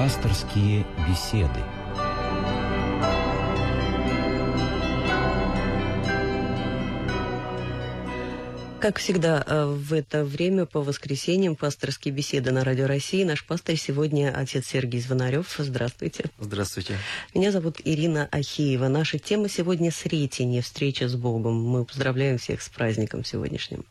Пасторские беседы. Как всегда, э, в это время по воскресеньям пасторские беседы на Радио России. Наш пастор сегодня отец Сергей Звонарев. Здравствуйте. Здравствуйте. Меня зовут Ирина Ахеева. Наша тема сегодня Сретение, встреча с Богом. Мы поздравляем всех с праздником сегодняшним.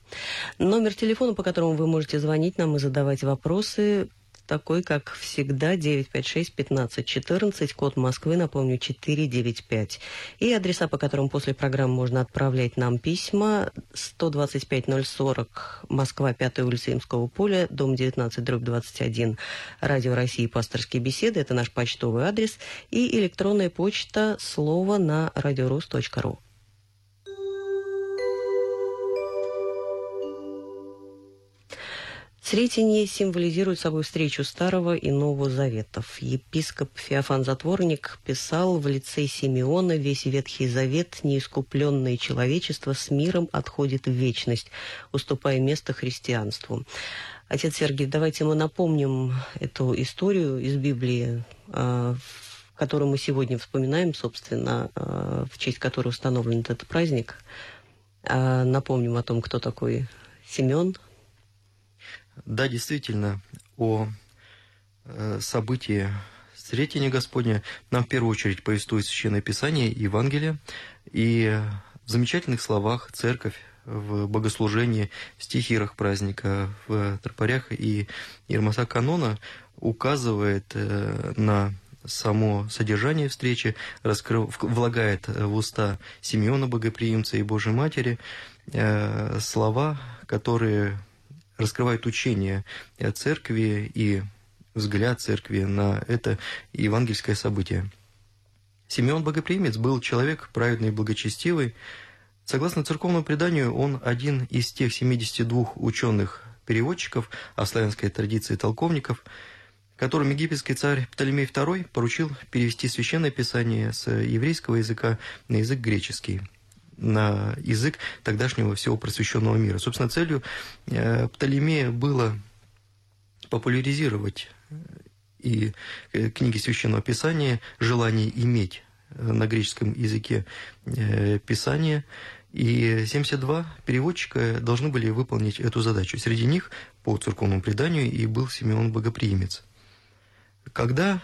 Номер телефона, по которому вы можете звонить нам и задавать вопросы, такой, как всегда, 956-1514, код Москвы, напомню, 495. И адреса, по которым после программы можно отправлять нам письма, 125-040, Москва, 5 улица Имского поля, дом 19, дробь 21, Радио России, пасторские беседы, это наш почтовый адрес, и электронная почта слово на радиорус.ру. Сретение символизирует собой встречу Старого и Нового Заветов. Епископ Феофан Затворник писал в лице Симеона «Весь Ветхий Завет, неискупленное человечество с миром отходит в вечность, уступая место христианству». Отец Сергей, давайте мы напомним эту историю из Библии, а, которую мы сегодня вспоминаем, собственно, а, в честь которой установлен этот праздник. А, напомним о том, кто такой Симеон, да, действительно, о э, событии Сретения Господня нам в первую очередь повествует Священное Писание, Евангелие, и в замечательных словах Церковь в богослужении, в стихирах праздника, в тропарях и Ермаса канона указывает э, на само содержание встречи, раскрыв, влагает в уста Симеона Богоприимца и Божьей Матери э, слова, которые раскрывает учение церкви и взгляд церкви на это евангельское событие. Симеон Богоприимец был человек праведный и благочестивый. Согласно церковному преданию, он один из тех 72 ученых-переводчиков, а в славянской традиции толковников, которым египетский царь Птолемей II поручил перевести священное писание с еврейского языка на язык греческий – на язык тогдашнего всего просвещенного мира. Собственно, целью э, Птолемея было популяризировать э, и э, книги Священного Писания, желание иметь на греческом языке Писание, и 72 переводчика должны были выполнить эту задачу. Среди них, по церковному преданию, и был Симеон Богоприимец. Когда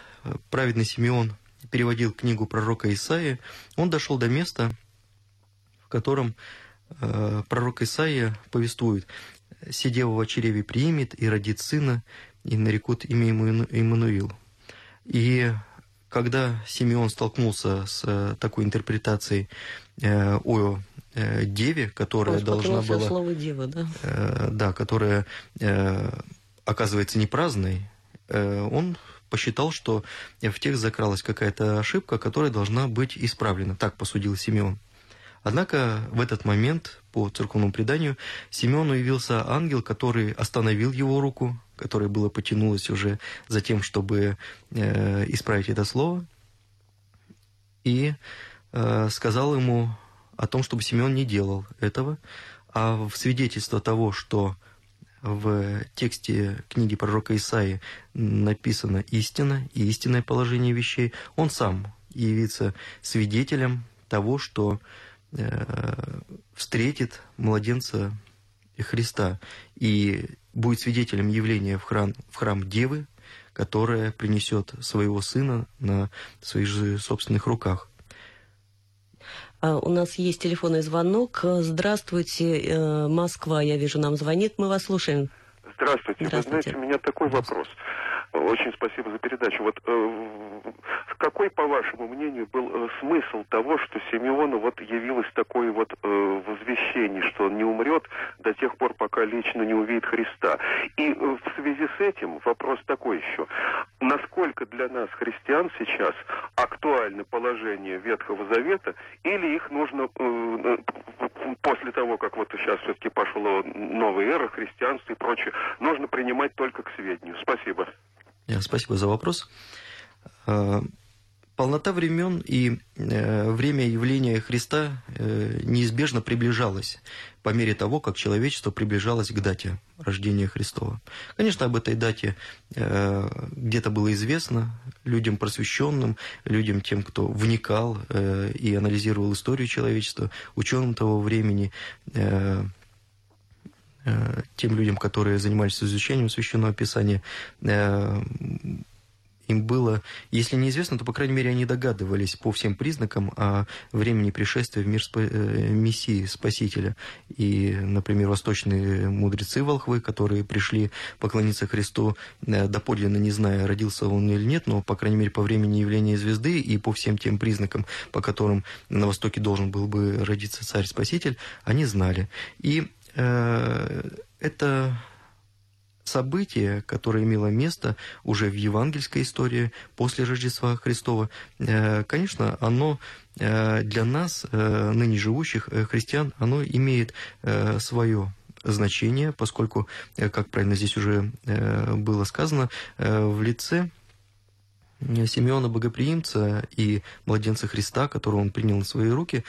праведный Симеон переводил книгу пророка Исаия, он дошел до места, в котором э, пророк Исаия повествует «Сидева в чреве примет и родит сына, и нарекут имя ему Иммануил». И когда Симеон столкнулся с э, такой интерпретацией э, о э, деве, которая Он должна была... слово «дева», да? Э, да, которая э, оказывается не праздной, э, он посчитал, что в тех закралась какая-то ошибка, которая должна быть исправлена. Так посудил Симеон. Однако в этот момент, по церковному преданию, Симеону явился ангел, который остановил его руку, которая была потянулась уже за тем, чтобы э, исправить это слово, и э, сказал ему о том, чтобы Симеон не делал этого, а в свидетельство того, что в тексте книги пророка Исаии написана истина и истинное положение вещей, он сам явится свидетелем того, что встретит младенца Христа и будет свидетелем явления в храм, в храм Девы, которая принесет своего сына на своих же собственных руках. А, у нас есть телефонный звонок. Здравствуйте, э, Москва, я вижу, нам звонит. Мы вас слушаем. Здравствуйте. Здравствуйте. Вы знаете, у меня такой вопрос. Очень спасибо за передачу. Вот э, какой, по вашему мнению, был э, смысл того, что Симеону вот явилось такое вот э, возвещение, что он не умрет до тех пор, пока лично не увидит Христа? И э, в связи с этим вопрос такой еще. Насколько для нас, христиан, сейчас актуально положение Ветхого Завета, или их нужно э, э после того, как вот сейчас все-таки пошла новая эра, христианства и прочее, нужно принимать только к сведению? Спасибо. Спасибо за вопрос. Э, полнота времен и э, время явления Христа э, неизбежно приближалась по мере того, как человечество приближалось к дате рождения Христова. Конечно, об этой дате э, где-то было известно людям просвещенным, людям тем, кто вникал э, и анализировал историю человечества, ученым того времени, э, э, тем людям, которые занимались изучением священного писания. Э, им было, если неизвестно, то, по крайней мере, они догадывались по всем признакам о времени пришествия в мир спа э, Мессии, Спасителя. И, например, восточные мудрецы волхвы, которые пришли поклониться Христу, э, доподлинно не зная, родился он или нет, но, по крайней мере, по времени явления звезды и по всем тем признакам, по которым на Востоке должен был бы родиться Царь-Спаситель, они знали. И э, это событие, которое имело место уже в евангельской истории после Рождества Христова, э, конечно, оно э, для нас, э, ныне живущих христиан, оно имеет свое значение, поскольку, как правильно здесь уже было сказано, в лице Симеона Богоприимца и младенца Христа, которого он принял на свои руки,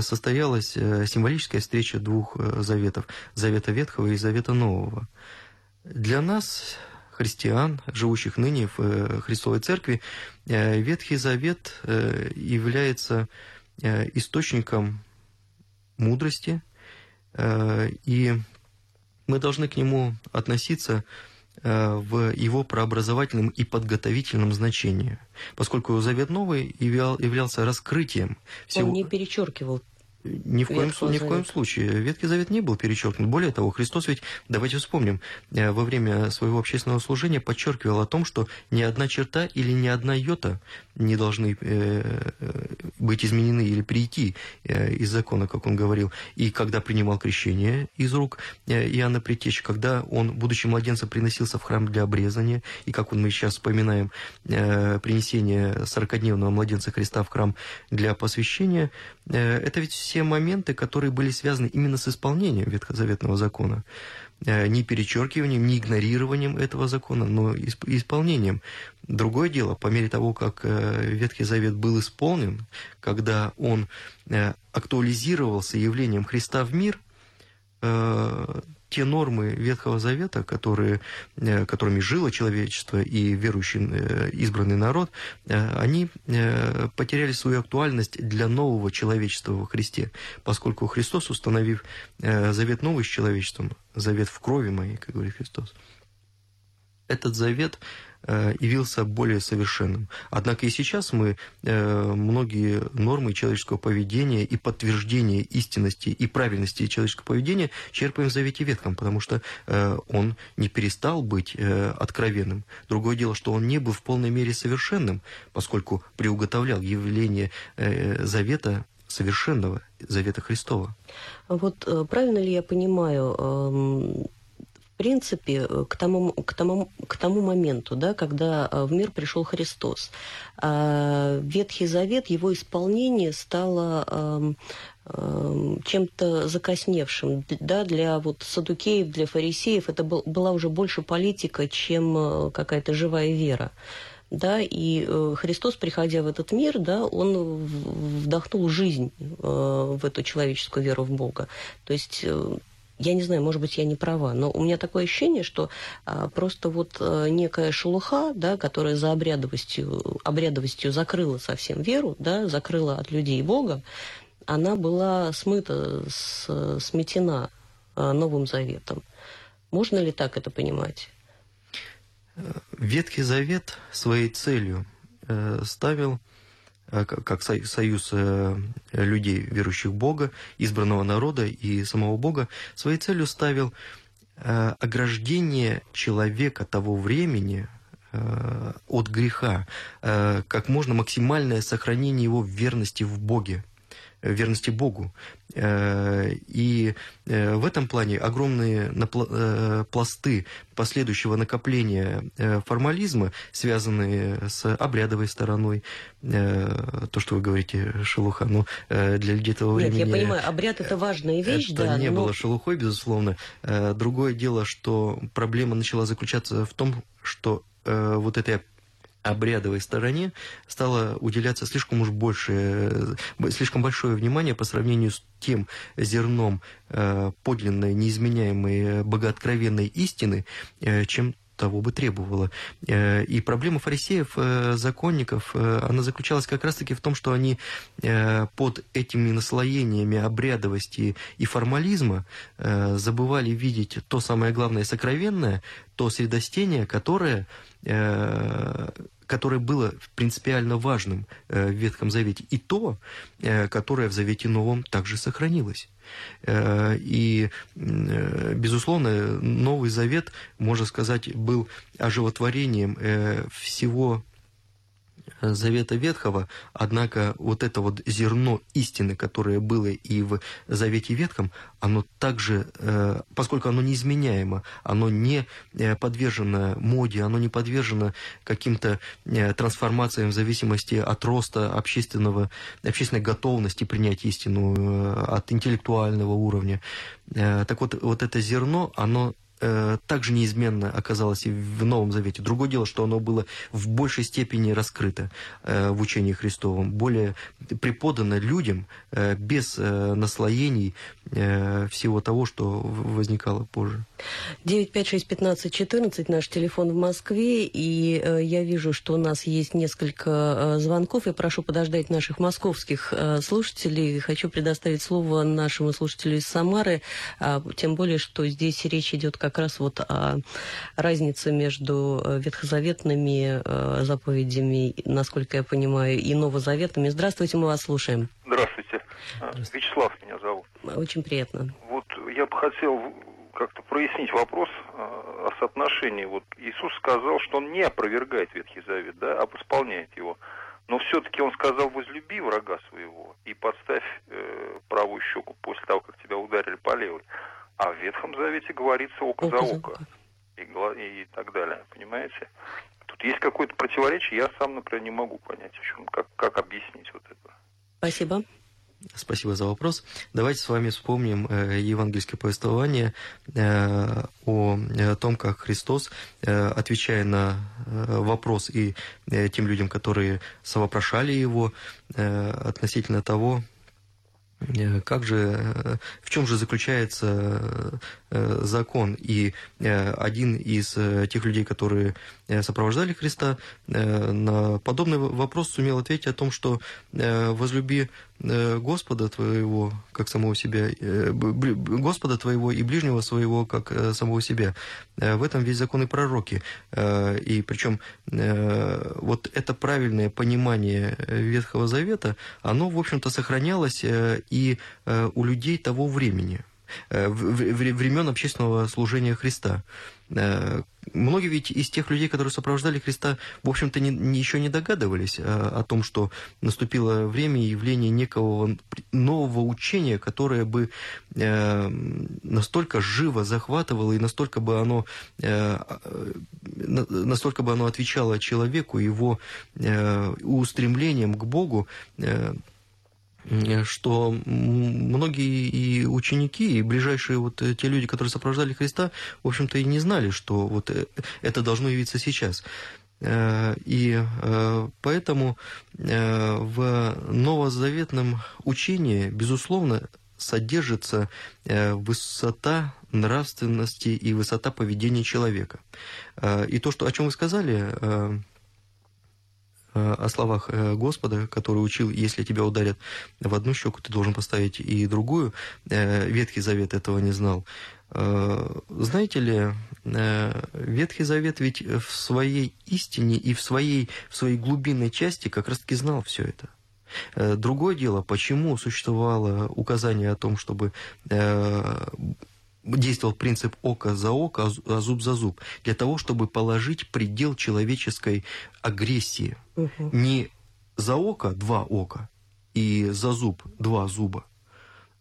состоялась символическая встреча двух заветов – Завета Ветхого и Завета Нового – для нас, христиан, живущих ныне в э, Христовой Церкви, э, Ветхий Завет э, является источником мудрости, и мы должны к нему относиться в его прообразовательном и подготовительном значении, поскольку Завет Новый являлся раскрытием всего... Он не перечеркивал ни в, коем, ни в коем случае. Ветхий Завет не был перечеркнут. Более того, Христос ведь, давайте вспомним, э, во время своего общественного служения подчеркивал о том, что ни одна черта или ни одна йота не должны э, э, быть изменены или прийти из закона, как он говорил. И когда принимал крещение из рук Иоанна Притечи, когда он, будучи младенцем, приносился в храм для обрезания, и как мы сейчас вспоминаем принесение 40-дневного младенца Христа в храм для посвящения, это ведь все моменты, которые были связаны именно с исполнением ветхозаветного закона. Э, не перечеркиванием, не игнорированием этого закона, но исполнением. Другое дело, по мере того, как э, Ветхий Завет был исполнен, когда он э, актуализировался явлением Христа в мир, те нормы Ветхого Завета, которые, э, которыми жило человечество и верующий э, избранный народ, э, они потеряли свою актуальность для нового человечества во Христе, поскольку Христос, установив завет новый с человечеством, завет в крови моей, как говорит Христос, этот завет явился более совершенным. Однако и сейчас мы э, многие нормы человеческого поведения и подтверждение истинности и правильности человеческого поведения черпаем в Завете Ветхом, потому что э, он не перестал быть откровенным. Другое дело, что он не был в полной мере совершенным, поскольку приуготовлял явление Завета совершенного, Завета Христова. Вот правильно ли я понимаю, эм, принципе, э, к тому, к тому, к тому моменту, да, когда э, в мир пришел Христос, а, Ветхий Завет, его исполнение стало эм, эм, чем-то закосневшим. Да, для вот садукеев, для фарисеев это был, была уже больше политика, чем э, какая-то живая вера. Да, и Христос, приходя в этот мир, да, он вдохнул жизнь в эту человеческую веру в Бога. То есть я не знаю, может быть, я не права, но у меня такое ощущение, что а, просто вот а, некая шелуха, да, которая за обрядовостью, обрядовостью закрыла совсем веру, да, закрыла от людей Бога, она была смыта, с, сметена а, Новым Заветом. Можно ли так это понимать? Ветхий Завет своей целью э, ставил Э, как союз э, людей, верующих в Бога, избранного народа и самого Бога, своей целью ставил э, ограждение человека того времени от греха, как можно максимальное сохранение его верности в Боге верности Богу. Э, и э, в этом плане огромные э, пласты последующего накопления формализма, связанные с обрядовой стороной, то, что вы говорите, шелуха, но для людей этого времени... Нет, я понимаю, обряд – это важная вещь, это да, не но... было шелухой, безусловно. Другое дело, что проблема начала заключаться в том, что вот этой обрядовой стороне стало уделяться слишком уж больше, слишком большое внимание по сравнению с тем зерном подлинной, неизменяемой, богооткровенной истины, чем того бы требовало. Э, и проблема фарисеев, э, законников, э, она заключалась как раз-таки в том, что они под этими наслоениями обрядовости и формализма забывали видеть то самое главное сокровенное, то средостение, которое которое было принципиально важным в Ветхом Завете, и то, которое в Завете Новом также сохранилось. Э, и, э, безусловно, Новый Завет, можно сказать, был оживотворением э, всего Завета Ветхого, однако вот это вот зерно истины, которое было и в Завете Ветхом, оно также, э, поскольку оно неизменяемо, оно не э, подвержено моде, оно не подвержено каким-то э, трансформациям в зависимости от роста общественного, общественной готовности принять истину, от интеллектуального уровня. Так вот, вот это зерно, оно также неизменно оказалось и в Новом Завете. Другое дело, что оно было в большей степени раскрыто э, в учении Христовом, более преподано людям э, без э, наслоений э, всего того, что возникало позже. 956-15-14, наш телефон в Москве, и э, я вижу, что у нас есть несколько э, звонков, и прошу подождать наших московских э, слушателей. Хочу предоставить слово нашему слушателю из Самары, э, тем более, что здесь речь идет как раз вот о разнице между э, ветхозаветными э, заповедями, насколько я понимаю, и новозаветными. Здравствуйте, мы вас слушаем. Здравствуйте. Здравствуйте. Вячеслав меня зовут. Очень приятно. Вот я бы хотел как-то прояснить вопрос э, о соотношении. Вот Иисус сказал, что он не опровергает Ветхий Завет, да, а исполняет его. Но все-таки он сказал, возлюби врага своего и подставь э, правую щеку после того, как тебя ударили по левой. А в Ветхом Завете говорится око, око за око. И, и так далее, понимаете? Тут есть какое-то противоречие, я сам, например, не могу понять, в чем, как, как объяснить вот это. Спасибо. Спасибо за вопрос. Давайте с вами вспомним э, евангельское повествование э, о, о том, как Христос, э, отвечая на э, вопрос и э, тем людям, которые совопрошали его э, относительно того, Э, как же, э, в чем же заключается э, закон? И один из тех людей, которые сопровождали Христа, на подобный вопрос сумел ответить о том, что возлюби Господа твоего, как самого себя, Господа твоего и ближнего своего, как самого себя. В этом весь закон и пророки. И причем вот это правильное понимание Ветхого Завета, оно, в общем-то, сохранялось и э, у людей того времени, э, времен общественного служения Христа. Э, многие ведь из тех людей, которые сопровождали Христа, в общем-то, не, не, еще не догадывались о том, что наступило время явления некого нового учения, которое бы настолько живо захватывало и настолько бы оно, настолько бы оно отвечало человеку, его устремлением к Богу, что многие и ученики, и ближайшие вот э, те люди, которые сопровождали Христа, в общем-то и не знали, что вот э, это должно явиться сейчас. Э, и поэтому в новозаветном учении, безусловно, содержится высота нравственности и высота поведения человека. И то, что, о чем вы сказали, Э, о словах э, Господа, который учил, если тебя ударят в одну щеку, ты должен поставить и другую. Э, Ветхий Завет этого не знал. Знаете ли, Ветхий Завет ведь в своей истине и в своей, в своей глубинной части как раз-таки знал все это. Другое дело, почему существовало указание о том, чтобы действовал принцип око за око, а зуб за зуб, для того, чтобы положить предел человеческой агрессии. Угу. Не за око два ока и за зуб два зуба,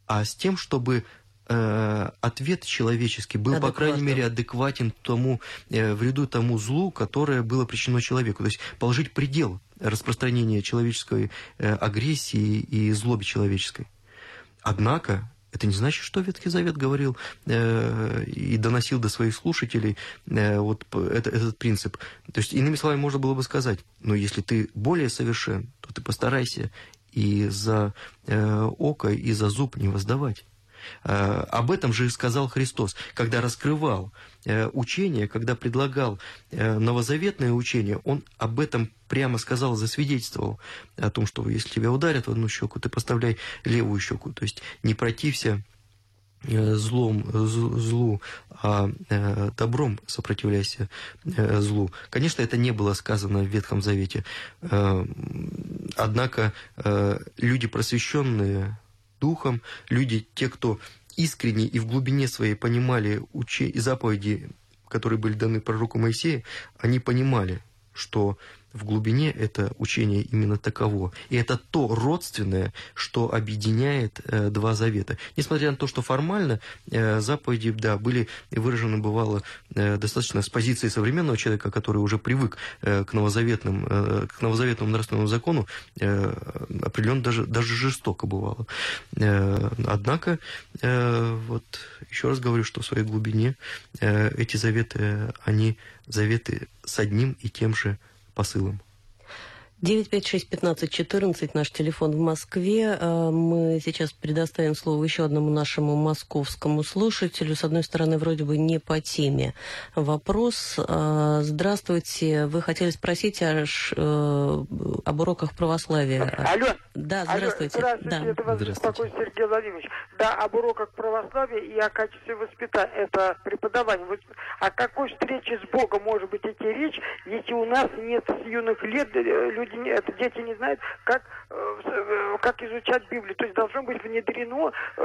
а с тем, чтобы э, ответ человеческий был, по крайней мере, адекватен тому э, вреду, тому злу, которое было причинено человеку. То есть положить предел распространения человеческой э, агрессии и злобе человеческой. Однако Это не значит, что Ветхий Завет говорил э, и доносил до своих слушателей э, вот это, этот принцип. То есть, иными словами, можно было бы сказать, но если ты более совершен, то ты постарайся и за э, око, и за зуб не воздавать. Э, об этом же и сказал Христос, когда раскрывал учение, когда предлагал э, новозаветное учение, он об этом прямо сказал, засвидетельствовал о том, что если тебя ударят в одну щеку, ты поставляй левую щеку. То есть не протився злом, злу, а добром сопротивляйся злу. Конечно, это не было сказано в Ветхом Завете. Однако люди просвещенные духом, люди, те, кто искренне и в глубине своей понимали учи... заповеди, которые были даны пророку Моисею, они понимали, что в глубине это учение именно таково. И это то родственное, что объединяет э, два завета. Несмотря на то, что формально э, заповеди, да, были выражены, бывало, э, достаточно с позиции современного человека, который уже привык э, к, новозаветным, э, к новозаветному нравственному закону, э, определенно даже, даже жестоко бывало. Э, однако, э, вот еще раз говорю, что в своей глубине э, эти заветы, они заветы с одним и тем же посылом. 956-1514, наш телефон в Москве. Э, мы сейчас предоставим слово еще одному нашему московскому слушателю. С одной стороны, вроде бы не по теме. Вопрос. Э, здравствуйте. Вы хотели спросить о, э, об уроках православия. Алло. Да, здравствуйте. Алло, здравствуйте. Да. Это вас беспокоит Сергей Владимирович. Да, об уроках православия и о качестве воспитания. Это преподавание. О какой встрече с Богом может быть идти речь, если у нас нет с юных лет людей люди, это дети не знают, как, э, э, как изучать Библию. То есть должно быть внедрено э,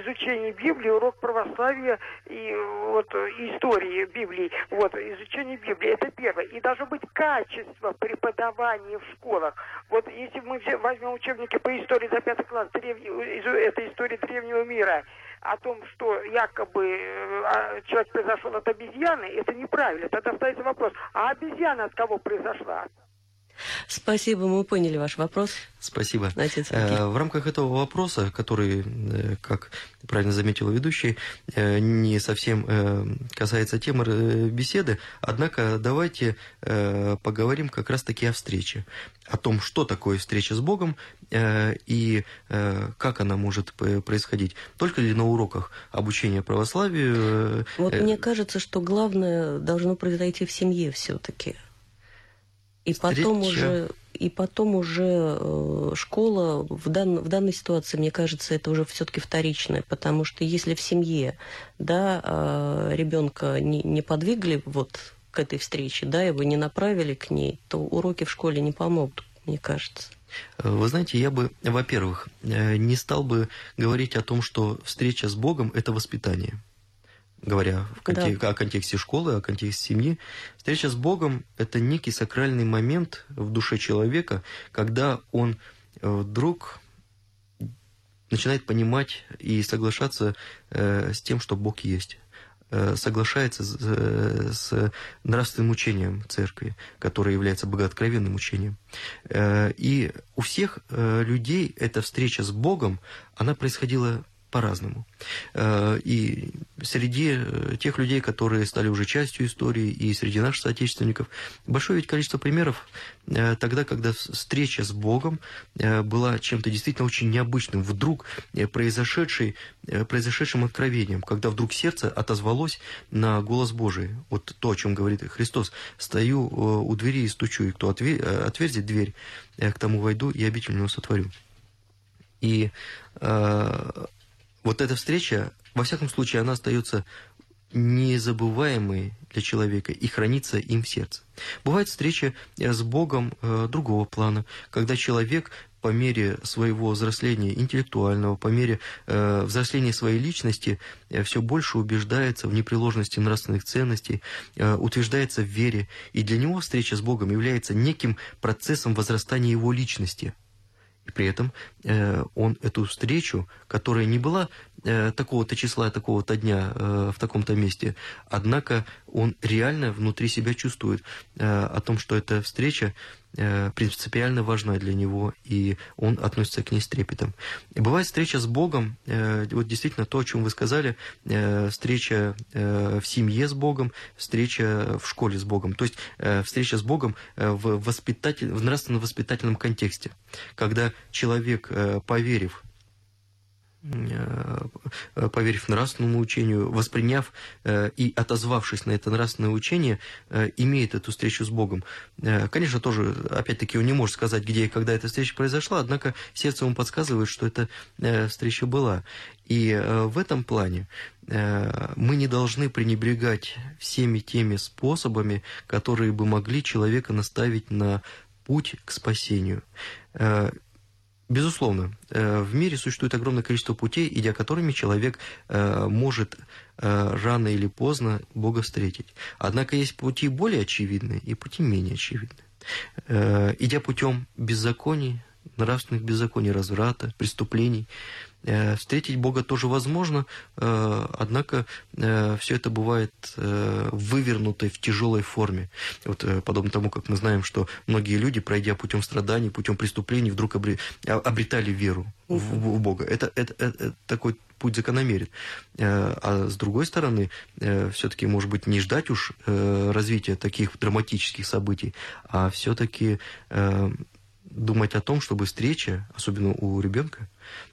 изучение Библии, урок православия и вот истории Библии. Вот, изучение Библии, это первое. И должно быть качество преподавания в школах. Вот если мы возьмем учебники по истории за пятый класс, древний, это история древнего мира, о том, что якобы а, человек произошел от обезьяны, это неправильно. Тогда остается вопрос, а обезьяна от кого произошла? Спасибо, мы поняли ваш вопрос. Спасибо. Отец э, в рамках этого вопроса, который, э, как правильно заметила ведущий, э, не совсем касается темы беседы, однако давайте поговорим как раз-таки о встрече, о том, что такое встреча с Богом и как она может происходить. Только ли на уроках обучения православию? Вот мне кажется, что главное должно произойти в семье все-таки. И Встреча. потом уже, и потом уже э, школа в, дан, в данной ситуации, мне кажется, это уже все-таки вторичное, потому что если в семье, да, э, ребенка не, не подвигли вот к этой встрече, да, его не направили к ней, то уроки в школе не помогут, мне кажется. Вы знаете, я бы, во-первых, э, не стал бы говорить о том, что встреча с Богом – это воспитание говоря в контек- да. о контексте школы, о контексте семьи. Встреча с Богом – это некий сакральный момент в душе человека, когда он э, вдруг начинает понимать и соглашаться э, с тем, что Бог есть э, соглашается с, с нравственным учением церкви, которое является богооткровенным учением. И у всех людей эта встреча с Богом, она происходила по-разному. Э, и среди э, тех людей, которые стали уже частью истории, и среди наших соотечественников, большое ведь количество примеров э, тогда, когда встреча с Богом была чем-то действительно очень необычным, вдруг произошедшей, произошедшим откровением, когда вдруг сердце отозвалось на голос Божий. Вот то, о чем говорит Христос. «Стою у двери и стучу, и кто отверзит дверь, к тому войду и обитель сотворю». И вот эта встреча, во всяком случае, она остается незабываемой для человека и хранится им в сердце. Бывает встреча э, с Богом э, другого плана, когда человек по мере своего взросления интеллектуального, по мере э, взросления своей личности э, все больше убеждается в непреложности нравственных ценностей, э, утверждается в вере, и для него встреча с Богом является неким процессом возрастания его личности – и при этом э, он эту встречу, которая не была э, такого-то числа, такого-то дня э, в таком-то месте, однако он реально внутри себя чувствует э, о том, что эта встреча принципиально важна для него, и он относится к ней с трепетом. И бывает встреча с Богом, вот действительно то, о чем вы сказали, встреча в семье с Богом, встреча в школе с Богом, то есть встреча с Богом в, воспитатель, в нравственно-воспитательном контексте, когда человек, поверив Э, поверив нравственному учению, восприняв э, и отозвавшись на это нравственное учение, э, имеет эту встречу с Богом. Конечно, тоже, опять-таки, он не может сказать, где и когда эта встреча произошла, однако сердце ему подсказывает, что эта встреча была. И в этом плане мы не должны пренебрегать всеми теми способами, которые бы могли человека наставить на путь к спасению. Безусловно, э, в мире существует огромное количество путей, идя которыми человек э, может э, рано или поздно Бога встретить. Однако есть пути более очевидные и пути менее очевидные. Идя путем беззаконий, нравственных беззаконий, разврата, преступлений, Э, встретить Бога тоже возможно, э, однако э, все это бывает вывернутой в тяжелой форме. Вот, подобно тому, как мы знаем, что многие люди, пройдя путем страданий, путем преступлений, вдруг а, обретали веру в, в Бога. Это, это, это такой путь закономерен. А с другой стороны, все-таки, может быть, не ждать уж развития таких драматических событий, а все-таки думать о том, чтобы встреча, особенно у ребенка,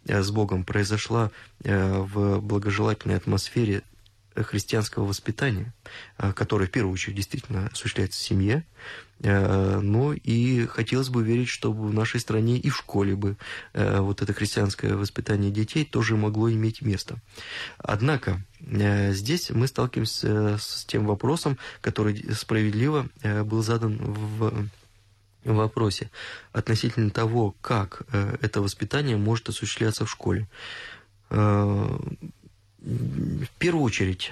э, с Богом произошла э, в благожелательной атмосфере христианского воспитания, э, которое в первую очередь действительно осуществляется в семье, но и хотелось бы верить, чтобы в нашей стране и в школе бы вот это христианское воспитание детей тоже могло иметь место. Однако здесь мы сталкиваемся с тем вопросом, который справедливо был задан в вопросе относительно того, как э, это воспитание может осуществляться в школе. Э, в первую очередь,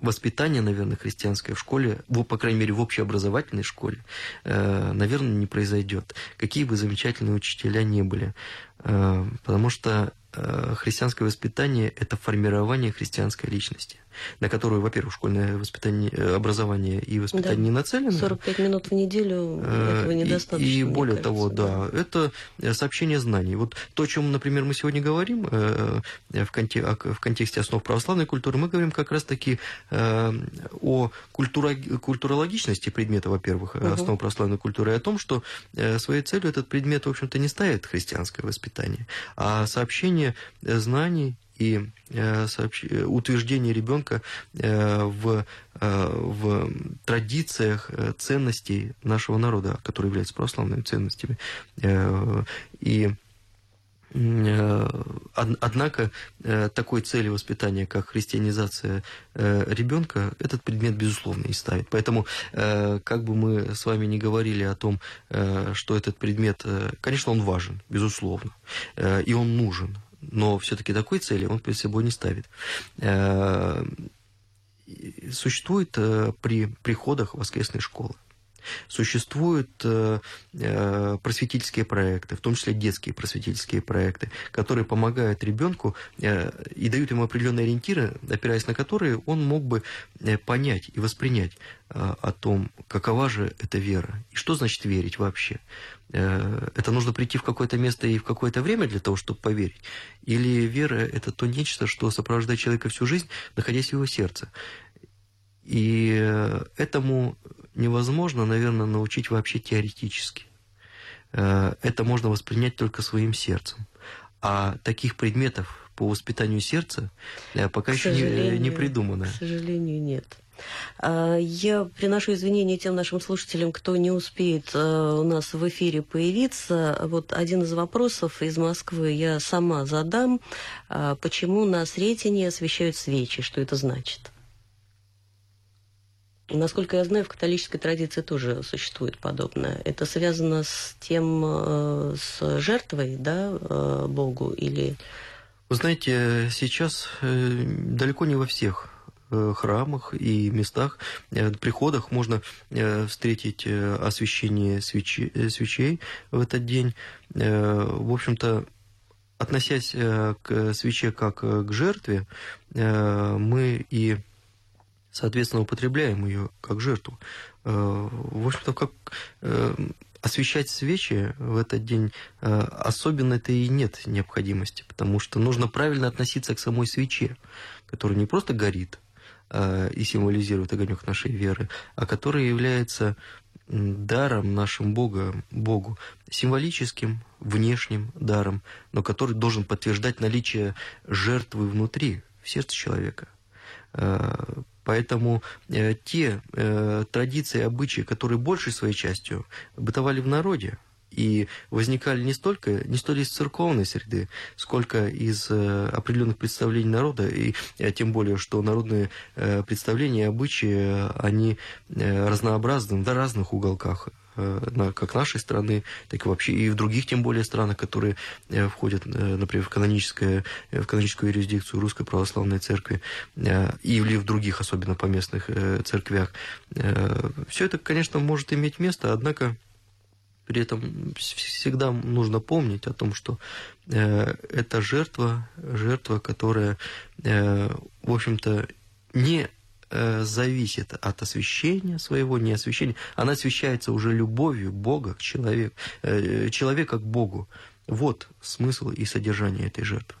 воспитание, наверное, христианское в школе, по крайней мере, в общеобразовательной школе, э, наверное, не произойдет. Какие бы замечательные учителя не были. Потому что христианское воспитание – это формирование христианской личности на которую, во-первых, школьное воспитание, э, образование и воспитание да. не нацелено. 45 минут в неделю э, этого недостаточно. И, и более кажется, того, да, да, это э, сообщение знаний. Вот то, о чем, например, мы сегодня говорим в, конте в контексте основ православной культуры, мы говорим как раз-таки о культура культурологичности предмета, во-первых, угу. основ православной культуры, и о том, что своей целью этот предмет, в общем-то, не ставит христианское воспитание, а сообщение знаний и э, сообщ... утверждение ребенка э, в, э, в традициях ценностей нашего народа, которые являются православными ценностями. И Однако такой цели воспитания, как христианизация ребенка, этот предмет, безусловно, не ставит. Поэтому, как бы мы с вами не говорили о том, что этот предмет, конечно, он важен, безусловно, и он нужен но все-таки такой цели он перед собой не ставит. Э, существует э, при приходах воскресной школы. Существуют э, э, просветительские проекты, в том числе детские просветительские проекты, которые помогают ребенку э, и дают ему определенные ориентиры, опираясь на которые он мог бы понять и воспринять о том, какова же эта вера и что значит верить вообще. Это нужно прийти в какое-то место и в какое-то время для того, чтобы поверить? Или вера – это то нечто, что сопровождает человека всю жизнь, находясь в его сердце? И этому невозможно, наверное, научить вообще теоретически. Э, это можно воспринять только своим сердцем. А таких предметов по воспитанию сердца пока еще не, не придумано. К сожалению, нет. А, я приношу извинения тем нашим слушателям, кто не успеет э, у нас в эфире появиться. Вот один из вопросов из Москвы я сама задам. А, почему на Сретенье освещают свечи? Что это значит? Насколько я знаю, в католической традиции тоже существует подобное. Это связано с тем, э, с жертвой, да, э, Богу или... Вы знаете, сейчас далеко не во всех Э, храмах и местах, э, приходах можно э, встретить освещение свечи, свечей в этот день. В общем-то, относясь к свече как к жертве, мы и, соответственно, употребляем ее как жертву. В общем-то, как освещать свечи в этот день э, особенно-то и нет необходимости, потому что нужно правильно относиться к самой свече, которая не просто горит э, и символизирует огонек нашей веры, а которая является даром нашим Бога, Богу, символическим, внешним даром, но который должен подтверждать наличие жертвы внутри, в сердце человека. Э, поэтому э, те э, традиции, обычаи, которые большей своей частью бытовали в народе, и возникали не столько, не столь из церковной среды, сколько из определенных представлений народа, и тем более, что народные представления и обычаи, они разнообразны в разных уголках Э, как нашей страны, так и вообще и в других, тем более, странах, которые э, входят, э, например, в, каноническое, в каноническую юрисдикцию Русской Православной Церкви или в других, особенно поместных церквях. Все это, конечно, может иметь место, однако при этом всегда нужно помнить о том, что это жертва, жертва, которая, в общем-то, не Э, зависит от освящения своего, не освящения. Она освящается уже любовью Бога к человеку, э, человека к Богу. Вот смысл и содержание этой жертвы.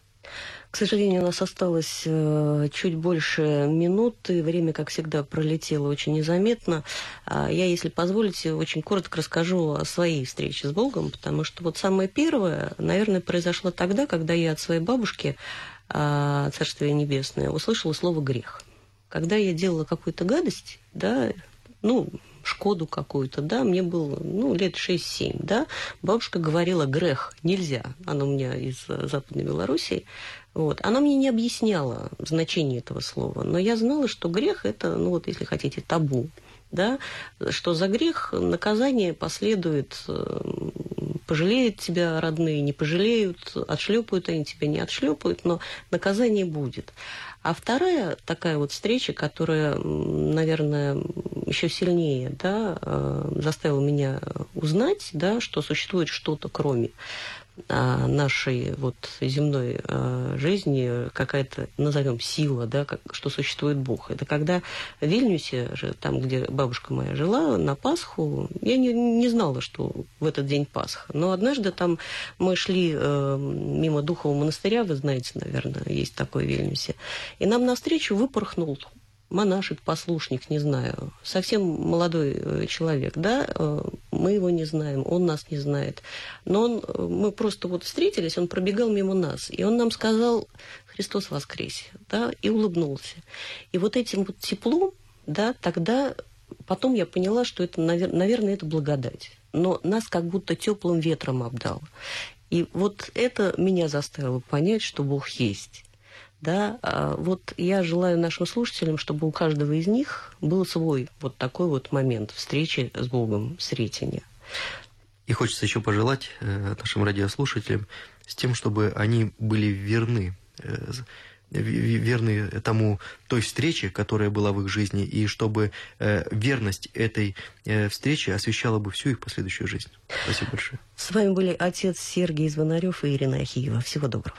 К сожалению, у нас осталось э, чуть больше минуты. Время, как всегда, пролетело очень незаметно. А я, если позволите, очень коротко расскажу о своей встрече с Богом, потому что вот самое первое, наверное, произошло тогда, когда я от своей бабушки, а, Царствие Небесное, услышала слово «грех» когда я делала какую-то гадость, да, ну, Шкоду какую-то, да, мне было, ну, лет 6-7, да, бабушка говорила, грех, нельзя, она у меня из Западной Белоруссии, вот, она мне не объясняла значение этого слова, но я знала, что грех – это, ну, вот, если хотите, табу, да, что за грех наказание последует, э, пожалеют тебя родные, не пожалеют, отшлепают они тебя, не отшлепают, но наказание будет. А вторая такая вот встреча, которая, наверное, еще сильнее да, э, заставила меня узнать, да, что существует что-то кроме нашей вот земной э, жизни какая-то, назовем, сила, да, как, что существует Бог. Это когда в Вильнюсе, там, где бабушка моя жила, на Пасху, я не, не знала, что в этот день Пасха. Но однажды там мы шли э, мимо Духового монастыря, вы знаете, наверное, есть такой в Вильнюсе, и нам навстречу выпорхнул монашек, послушник, не знаю, совсем молодой э, человек, да, э, мы его не знаем, он нас не знает. Но он, э, мы просто вот встретились, он пробегал мимо нас, и он нам сказал «Христос воскресе», да, и улыбнулся. И вот этим вот теплом, да, тогда потом я поняла, что это, наверное, это благодать. Но нас как будто теплым ветром обдал. И вот это меня заставило понять, что Бог есть. Да, а вот я желаю нашим слушателям, чтобы у каждого из них был свой вот такой вот момент встречи с Богом, сретения. И хочется еще пожелать э, нашим радиослушателям с тем, чтобы они были верны, э, верны тому той встрече, которая была в их жизни, и чтобы э, верность этой встречи освещала бы всю их последующую жизнь. Спасибо большое. С вами были отец Сергей Звонарев и Ирина Ахиева. Всего доброго.